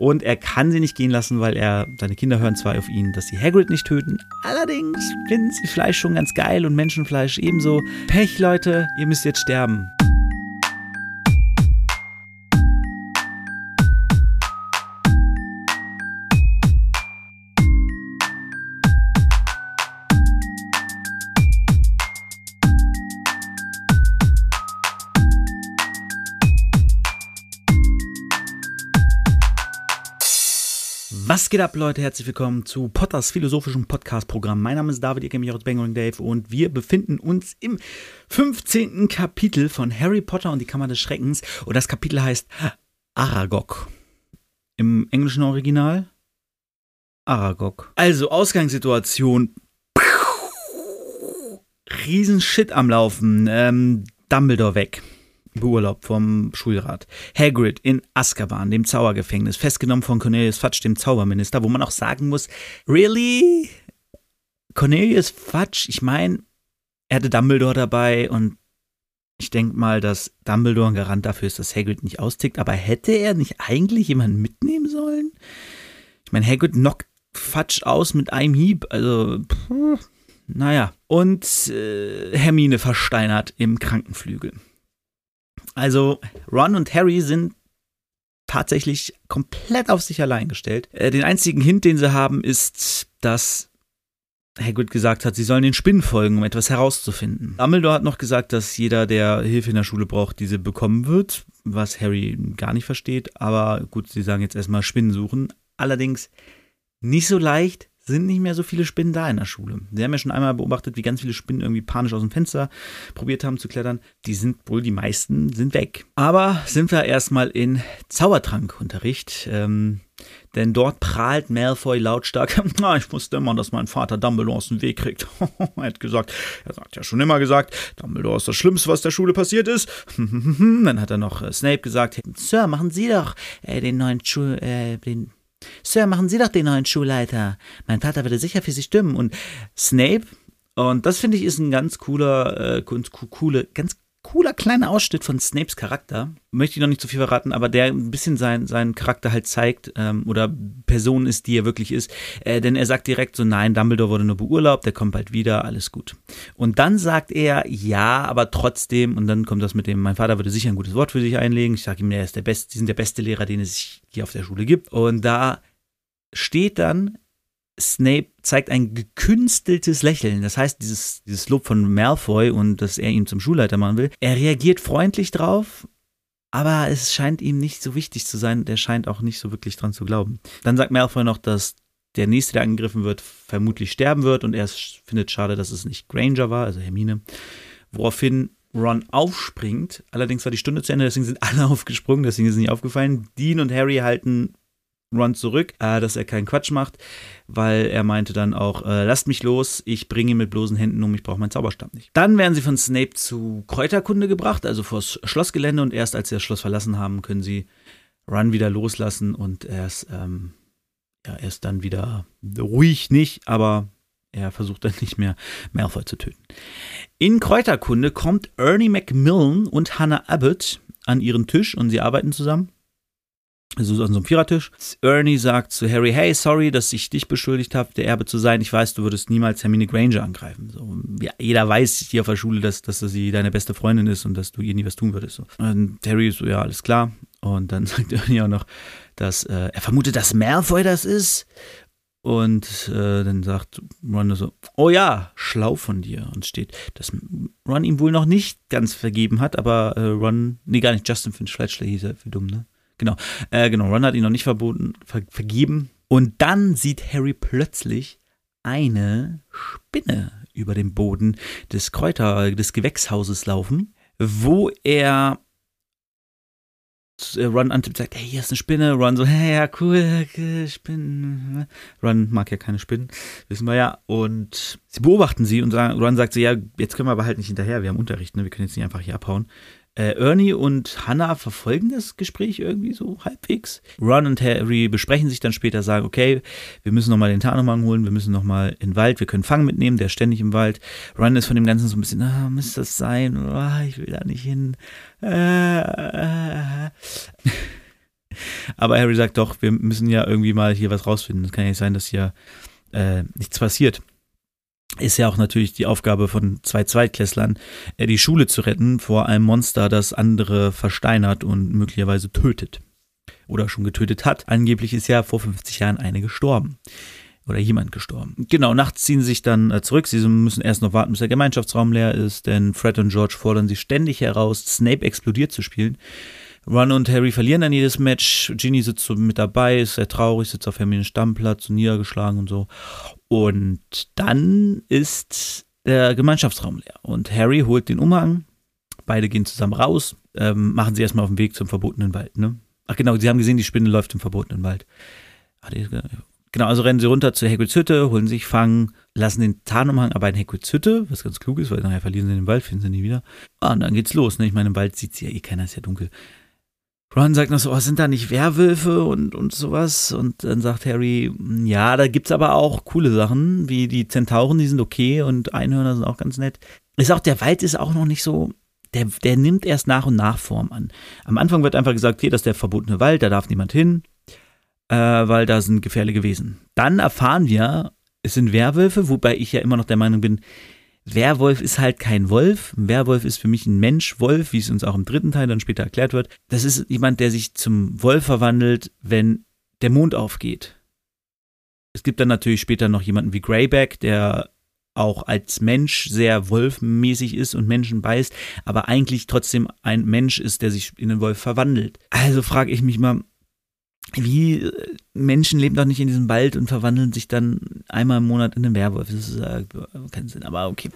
Und er kann sie nicht gehen lassen, weil er, seine Kinder hören zwar auf ihn, dass sie Hagrid nicht töten. Allerdings finden sie Fleisch schon ganz geil und Menschenfleisch ebenso. Pech, Leute, ihr müsst jetzt sterben. Was geht ab, Leute? Herzlich willkommen zu Potters philosophischem Podcast-Programm. Mein Name ist David, ihr kennt mich aus Bangering Dave und wir befinden uns im 15. Kapitel von Harry Potter und die Kammer des Schreckens und das Kapitel heißt Aragog. Im englischen Original Aragog. Also, Ausgangssituation. Riesenshit am Laufen. Ähm, Dumbledore weg beurlaubt vom Schulrat. Hagrid in Azkaban, dem Zaubergefängnis, festgenommen von Cornelius Fudge, dem Zauberminister, wo man auch sagen muss, really? Cornelius Fudge, ich meine, er hatte Dumbledore dabei und ich denke mal, dass Dumbledore ein Garant dafür ist, dass Hagrid nicht austickt, aber hätte er nicht eigentlich jemanden mitnehmen sollen? Ich meine, Hagrid knockt Fudge aus mit einem Hieb, also, pff, naja. Und äh, Hermine versteinert im Krankenflügel. Also Ron und Harry sind tatsächlich komplett auf sich allein gestellt. Äh, den einzigen Hint, den sie haben, ist, dass Hagrid gesagt hat, sie sollen den Spinnen folgen, um etwas herauszufinden. Dumbledore hat noch gesagt, dass jeder, der Hilfe in der Schule braucht, diese bekommen wird, was Harry gar nicht versteht. Aber gut, sie sagen jetzt erstmal Spinnen suchen. Allerdings nicht so leicht, sind nicht mehr so viele Spinnen da in der Schule. Sie haben ja schon einmal beobachtet, wie ganz viele Spinnen irgendwie panisch aus dem Fenster probiert haben zu klettern. Die sind wohl, die meisten sind weg. Aber sind wir erstmal in Zaubertrankunterricht. Ähm, denn dort prahlt Malfoy lautstark. Na, ich wusste immer, dass mein Vater Dumbledore aus dem Weg kriegt. er hat gesagt, er hat ja schon immer gesagt, Dumbledore ist das Schlimmste, was der Schule passiert ist. Dann hat er noch äh, Snape gesagt, Sir, machen Sie doch äh, den neuen Schul, äh, den Sir, machen Sie doch den neuen Schulleiter. Mein Vater würde sicher für Sie stimmen. Und Snape, und das finde ich ist ein ganz cooler, äh, coole, ganz cooler kleiner Ausschnitt von Snapes Charakter. Möchte ich noch nicht zu viel verraten, aber der ein bisschen sein, seinen Charakter halt zeigt ähm, oder Person ist, die er wirklich ist. Äh, denn er sagt direkt so, nein, Dumbledore wurde nur beurlaubt, der kommt bald wieder, alles gut. Und dann sagt er, ja, aber trotzdem, und dann kommt das mit dem, mein Vater würde sicher ein gutes Wort für sich einlegen. Ich sage ihm, er ist der beste, die sind der beste Lehrer, den es hier auf der Schule gibt. Und da steht dann, Snape zeigt ein gekünsteltes Lächeln. Das heißt, dieses, dieses Lob von Malfoy und dass er ihn zum Schulleiter machen will. Er reagiert freundlich drauf, aber es scheint ihm nicht so wichtig zu sein. Der scheint auch nicht so wirklich dran zu glauben. Dann sagt Malfoy noch, dass der nächste, der angegriffen wird, vermutlich sterben wird und er findet schade, dass es nicht Granger war, also Hermine. Woraufhin Ron aufspringt. Allerdings war die Stunde zu Ende, deswegen sind alle aufgesprungen, deswegen ist es nicht aufgefallen. Dean und Harry halten Ron zurück, äh, dass er keinen Quatsch macht, weil er meinte dann auch, äh, lasst mich los, ich bringe ihn mit bloßen Händen um, ich brauche meinen Zauberstab nicht. Dann werden sie von Snape zu Kräuterkunde gebracht, also vors Schlossgelände und erst als sie das Schloss verlassen haben, können sie Ron wieder loslassen und er ist, ähm, ja, er ist dann wieder ruhig nicht, aber er versucht dann nicht mehr Malfoy zu töten. In Kräuterkunde kommt Ernie Macmillan und Hannah Abbott an ihren Tisch und sie arbeiten zusammen. Also an so einem Vierertisch. Ernie sagt zu Harry, hey, sorry, dass ich dich beschuldigt habe, der Erbe zu sein. Ich weiß, du würdest niemals Hermine Granger angreifen. So, ja, jeder weiß hier auf der Schule, dass, dass sie deine beste Freundin ist und dass du ihr nie was tun würdest. So. Und Harry so, ja, alles klar. Und dann sagt Ernie auch noch, dass äh, er vermutet, dass Malfoy das ist. Und äh, dann sagt Ron so, oh ja, schlau von dir. Und steht, dass Ron ihm wohl noch nicht ganz vergeben hat, aber äh, Ron, nee, gar nicht, Justin Finch Fletchley hieß er, für dumm, ne? Genau, äh, genau. Ron hat ihn noch nicht verboten, ver vergeben. Und dann sieht Harry plötzlich eine Spinne über dem Boden des Kräuter, des Gewächshauses laufen, wo er äh, Ron antippt, sagt, hey, hier ist eine Spinne. Ron so, hey, ja, cool, okay, Spinnen. Ron mag ja keine Spinnen, wissen wir ja. Und sie beobachten sie und sagen, Ron sagt so, ja, jetzt können wir aber halt nicht hinterher, wir haben Unterricht, ne? wir können jetzt nicht einfach hier abhauen. Äh, Ernie und Hannah verfolgen das Gespräch irgendwie so halbwegs. Ron und Harry besprechen sich dann später, sagen, okay, wir müssen nochmal den Tarnumhang holen, wir müssen nochmal in den Wald, wir können Fang mitnehmen, der ist ständig im Wald. Ron ist von dem Ganzen so ein bisschen, ah, müsste das sein? Oh, ich will da nicht hin. Äh, äh. Aber Harry sagt doch, wir müssen ja irgendwie mal hier was rausfinden. Es kann ja nicht sein, dass hier äh, nichts passiert. Ist ja auch natürlich die Aufgabe von zwei Zweitklässlern, äh, die Schule zu retten vor einem Monster, das andere versteinert und möglicherweise tötet. Oder schon getötet hat. Angeblich ist ja vor 50 Jahren eine gestorben oder jemand gestorben. Genau, nachts ziehen sie sich dann äh, zurück. Sie müssen erst noch warten, bis der Gemeinschaftsraum leer ist, denn Fred und George fordern sie ständig heraus, Snape explodiert zu spielen. Ron und Harry verlieren dann jedes Match. Ginny sitzt so mit dabei, ist sehr traurig, sitzt auf Hermines Stammplatz, so niedergeschlagen und so. Und dann ist der Gemeinschaftsraum leer. Und Harry holt den Umhang. Beide gehen zusammen raus, ähm, machen sie erstmal auf den Weg zum verbotenen Wald. Ne? Ach genau, sie haben gesehen, die Spinne läuft im verbotenen Wald. Genau, also rennen sie runter zu Hagrids Hütte, holen sich Fang, lassen den Tarnumhang aber in Hagrids Hütte, was ganz klug ist, weil nachher verlieren sie den Wald, finden sie nie wieder. Ah, und dann geht's los. Ne? Ich meine, im Wald sieht sie ja eh keiner, ist ja dunkel. Ron sagt noch so, oh, sind da nicht Werwölfe und, und sowas? Und dann sagt Harry, ja, da gibt's aber auch coole Sachen, wie die Zentauren, die sind okay und Einhörner sind auch ganz nett. Ist auch, der Wald ist auch noch nicht so, der, der nimmt erst nach und nach Form an. Am Anfang wird einfach gesagt, hier, das ist der verbotene Wald, da darf niemand hin, äh, weil da sind gefährliche Wesen. Dann erfahren wir, es sind Werwölfe, wobei ich ja immer noch der Meinung bin, Werwolf ist halt kein Wolf. Ein Werwolf ist für mich ein Mensch-Wolf, wie es uns auch im dritten Teil dann später erklärt wird. Das ist jemand, der sich zum Wolf verwandelt, wenn der Mond aufgeht. Es gibt dann natürlich später noch jemanden wie Greyback, der auch als Mensch sehr wolfmäßig ist und Menschen beißt, aber eigentlich trotzdem ein Mensch ist, der sich in den Wolf verwandelt. Also frage ich mich mal, wie äh, Menschen leben doch nicht in diesem Wald und verwandeln sich dann einmal im Monat in einen Werwolf. Das ist äh, keinen Sinn, aber okay.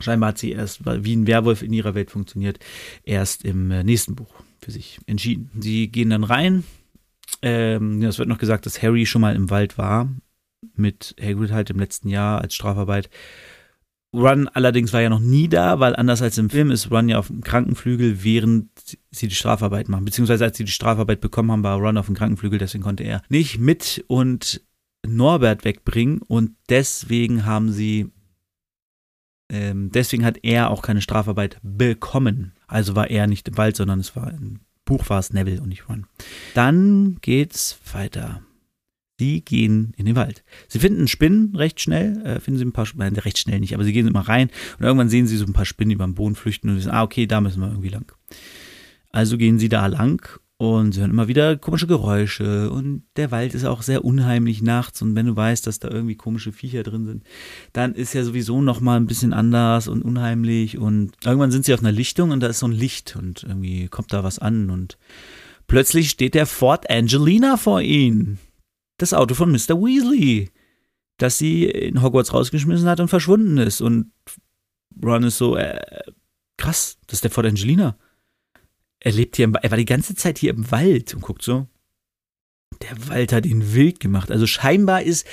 Scheinbar hat sie erst, wie ein Werwolf in ihrer Welt funktioniert, erst im äh, nächsten Buch für sich entschieden. Sie gehen dann rein. Ähm, es wird noch gesagt, dass Harry schon mal im Wald war, mit Hagrid halt im letzten Jahr als Strafarbeit. Run allerdings war ja noch nie da, weil anders als im Film ist Run ja auf dem Krankenflügel, während sie die Strafarbeit machen. Beziehungsweise als sie die Strafarbeit bekommen haben, war Run auf dem Krankenflügel, deswegen konnte er nicht mit und Norbert wegbringen und deswegen haben sie, ähm, deswegen hat er auch keine Strafarbeit bekommen. Also war er nicht im Wald, sondern es war im Buch war es Neville und nicht Run. Dann geht's weiter. Die gehen in den Wald. Sie finden Spinnen recht schnell, äh, finden sie ein paar Spinnen, recht schnell nicht, aber sie gehen immer rein und irgendwann sehen sie so ein paar Spinnen über den Boden flüchten und wissen, ah, okay, da müssen wir irgendwie lang. Also gehen sie da lang und sie hören immer wieder komische Geräusche und der Wald ist auch sehr unheimlich nachts und wenn du weißt, dass da irgendwie komische Viecher drin sind, dann ist ja sowieso nochmal ein bisschen anders und unheimlich und irgendwann sind sie auf einer Lichtung und da ist so ein Licht und irgendwie kommt da was an und plötzlich steht der Fort Angelina vor ihnen das Auto von Mr. Weasley, das sie in Hogwarts rausgeschmissen hat und verschwunden ist. Und Ron ist so, äh, krass, das ist der Fort Angelina. Er lebt hier, im, er war die ganze Zeit hier im Wald und guckt so. Der Wald hat ihn wild gemacht. Also scheinbar ist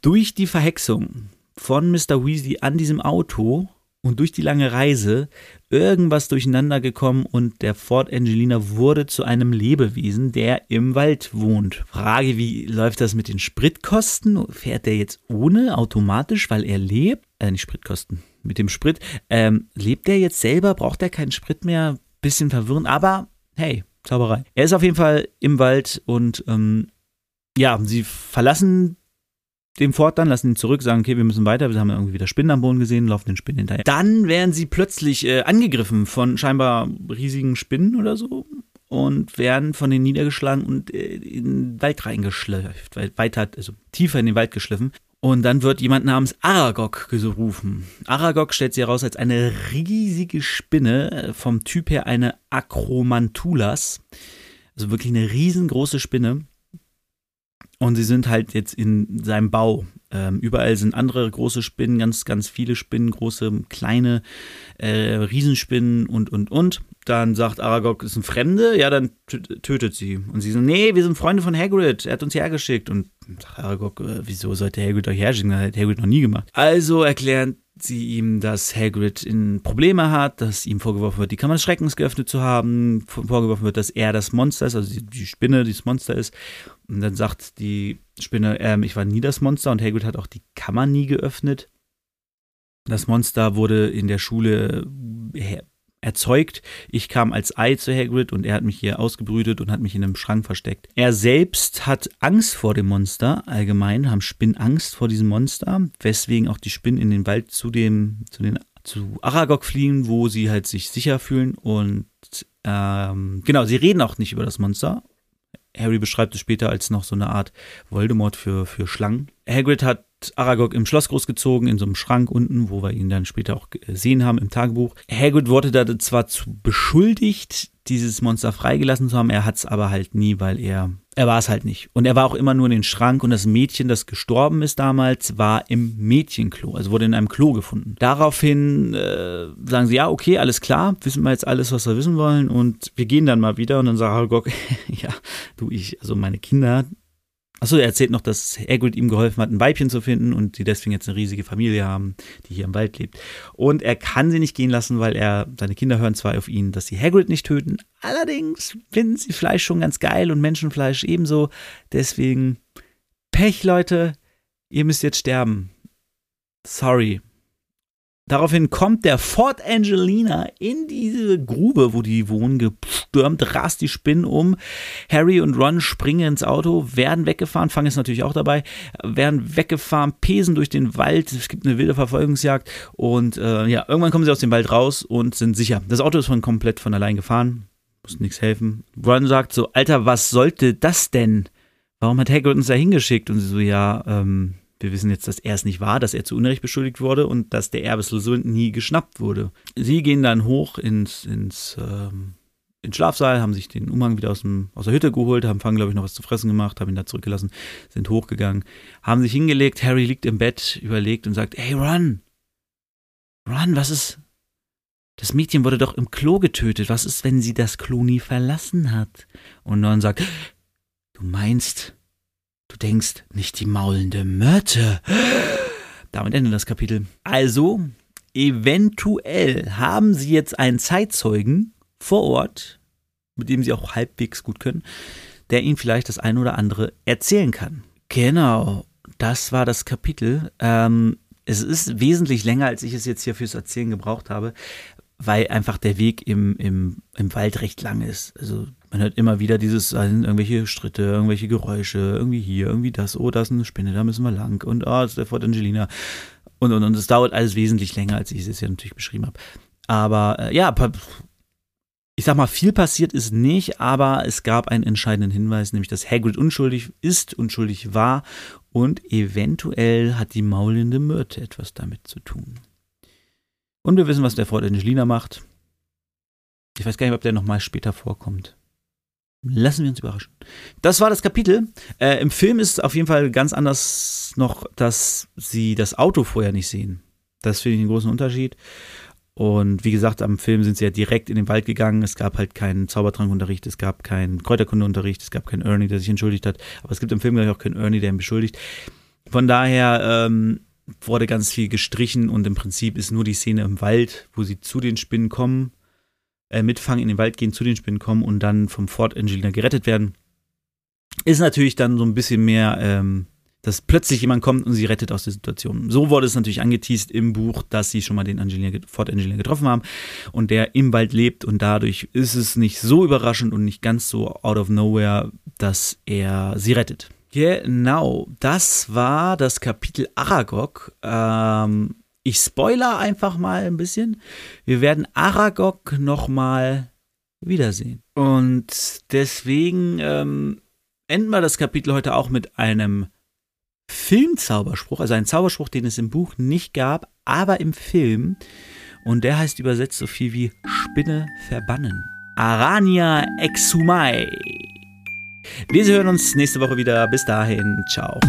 durch die Verhexung von Mr. Weasley an diesem Auto und durch die lange Reise irgendwas durcheinander gekommen und der Fort Angelina wurde zu einem Lebewesen, der im Wald wohnt. Frage, wie läuft das mit den Spritkosten? Fährt der jetzt ohne automatisch, weil er lebt? Äh, nicht Spritkosten, mit dem Sprit. Ähm, lebt der jetzt selber? Braucht er keinen Sprit mehr? Bisschen verwirrend, aber hey, Zauberei. Er ist auf jeden Fall im Wald und ähm, ja, sie verlassen dem Fort dann, lassen ihn zurück, sagen, okay, wir müssen weiter, wir haben irgendwie wieder Spinnen am Boden gesehen, laufen den Spinnen hinterher. Dann werden sie plötzlich äh, angegriffen von scheinbar riesigen Spinnen oder so und werden von denen niedergeschlagen und äh, in den Wald reingeschleift, weiter, also tiefer in den Wald geschliffen. Und dann wird jemand namens Aragog gerufen. Aragog stellt sich heraus als eine riesige Spinne, äh, vom Typ her eine Acromantulas. Also wirklich eine riesengroße Spinne. Und sie sind halt jetzt in seinem Bau. Ähm, überall sind andere große Spinnen, ganz, ganz viele Spinnen, große, kleine, äh, Riesenspinnen und, und, und. Dann sagt Aragog, ist ein Fremde, ja, dann tötet sie. Und sie so, nee, wir sind Freunde von Hagrid, er hat uns hergeschickt. Und sagt Aragog, äh, wieso sollte Hagrid euch herschicken? Das hat Hagrid noch nie gemacht. Also erklären sie ihm, dass Hagrid in Probleme hat, dass ihm vorgeworfen wird, die Kammer des Schreckens geöffnet zu haben, vorgeworfen wird, dass er das Monster ist, also die Spinne, die das Monster ist. Und dann sagt die Spinne, ähm, ich war nie das Monster und Hagrid hat auch die Kammer nie geöffnet. Das Monster wurde in der Schule erzeugt. Ich kam als Ei zu Hagrid und er hat mich hier ausgebrütet und hat mich in einem Schrank versteckt. Er selbst hat Angst vor dem Monster. Allgemein haben Spinnen Angst vor diesem Monster, weswegen auch die Spinnen in den Wald zu dem, zu den zu Aragog fliehen, wo sie halt sich sicher fühlen und ähm, genau, sie reden auch nicht über das Monster. Harry beschreibt es später als noch so eine Art Voldemort für, für Schlangen. Hagrid hat Aragog im Schloss großgezogen, in so einem Schrank unten, wo wir ihn dann später auch gesehen haben im Tagebuch. Hagrid wurde da zwar zu beschuldigt, dieses Monster freigelassen zu haben, er hat es aber halt nie, weil er, er war es halt nicht. Und er war auch immer nur in den Schrank und das Mädchen, das gestorben ist damals, war im Mädchenklo, also wurde in einem Klo gefunden. Daraufhin äh, sagen sie, ja, okay, alles klar, wissen wir jetzt alles, was wir wissen wollen und wir gehen dann mal wieder und dann sagt Aragog, ja, du, ich, also meine Kinder, Achso, er erzählt noch, dass Hagrid ihm geholfen hat, ein Weibchen zu finden und die deswegen jetzt eine riesige Familie haben, die hier im Wald lebt. Und er kann sie nicht gehen lassen, weil er, seine Kinder hören zwar auf ihn, dass sie Hagrid nicht töten, allerdings finden sie Fleisch schon ganz geil und Menschenfleisch ebenso. Deswegen Pech, Leute, ihr müsst jetzt sterben. Sorry. Daraufhin kommt der Fort Angelina in diese Grube, wo die wohnen, gestürmt, rast die Spinnen um. Harry und Ron springen ins Auto, werden weggefahren, fangen es natürlich auch dabei, werden weggefahren, pesen durch den Wald. Es gibt eine wilde Verfolgungsjagd und äh, ja, irgendwann kommen sie aus dem Wald raus und sind sicher. Das Auto ist von komplett von allein gefahren, muss nichts helfen. Ron sagt so, Alter, was sollte das denn? Warum hat Hagrid uns da hingeschickt? Und sie so, ja, ähm, wir wissen jetzt, dass er es nicht war, dass er zu Unrecht beschuldigt wurde und dass der Erbeslusund nie geschnappt wurde. Sie gehen dann hoch ins, ins, ähm, ins Schlafsaal, haben sich den Umhang wieder aus, dem, aus der Hütte geholt, haben fangen, glaube ich, noch was zu fressen gemacht, haben ihn da zurückgelassen, sind hochgegangen, haben sich hingelegt. Harry liegt im Bett, überlegt und sagt: Hey, Run! Run, was ist. Das Mädchen wurde doch im Klo getötet. Was ist, wenn sie das Klo nie verlassen hat? Und Ron sagt: Du meinst, Du denkst, nicht die maulende Myrte. Damit endet das Kapitel. Also, eventuell haben sie jetzt einen Zeitzeugen vor Ort, mit dem sie auch halbwegs gut können, der ihnen vielleicht das eine oder andere erzählen kann. Genau, das war das Kapitel. Ähm, es ist wesentlich länger, als ich es jetzt hier fürs Erzählen gebraucht habe, weil einfach der Weg im, im, im Wald recht lang ist. Also man hört immer wieder dieses, irgendwelche Schritte, irgendwelche Geräusche, irgendwie hier, irgendwie das, oh, da ist eine Spinne, da müssen wir lang und oh, das ist der Fort Angelina und und und. Es dauert alles wesentlich länger, als ich es ja natürlich beschrieben habe. Aber äh, ja, ich sag mal, viel passiert ist nicht, aber es gab einen entscheidenden Hinweis, nämlich dass Hagrid unschuldig ist, unschuldig war und eventuell hat die maulende Myrte etwas damit zu tun. Und wir wissen, was der Fort Angelina macht. Ich weiß gar nicht, ob der nochmal später vorkommt. Lassen wir uns überraschen. Das war das Kapitel. Äh, Im Film ist es auf jeden Fall ganz anders noch, dass sie das Auto vorher nicht sehen. Das finde ich einen großen Unterschied. Und wie gesagt, am Film sind sie ja direkt in den Wald gegangen. Es gab halt keinen Zaubertrankunterricht, es gab keinen Kräuterkundeunterricht, es gab keinen Ernie, der sich entschuldigt hat. Aber es gibt im Film gleich auch keinen Ernie, der ihn beschuldigt. Von daher ähm, wurde ganz viel gestrichen und im Prinzip ist nur die Szene im Wald, wo sie zu den Spinnen kommen äh, mitfangen, in den Wald gehen, zu den Spinnen kommen und dann vom Fort Angelina gerettet werden. Ist natürlich dann so ein bisschen mehr, ähm, dass plötzlich jemand kommt und sie rettet aus der Situation. So wurde es natürlich angeteased im Buch, dass sie schon mal den Angelina, Fort Angelina getroffen haben und der im Wald lebt und dadurch ist es nicht so überraschend und nicht ganz so out of nowhere, dass er sie rettet. Genau, das war das Kapitel Aragog. Ähm, ich spoiler einfach mal ein bisschen. Wir werden Aragog nochmal wiedersehen. Und deswegen ähm, enden wir das Kapitel heute auch mit einem Filmzauberspruch, also ein Zauberspruch, den es im Buch nicht gab, aber im Film. Und der heißt übersetzt so viel wie Spinne verbannen. Arania exumai. Wir hören uns nächste Woche wieder. Bis dahin, ciao.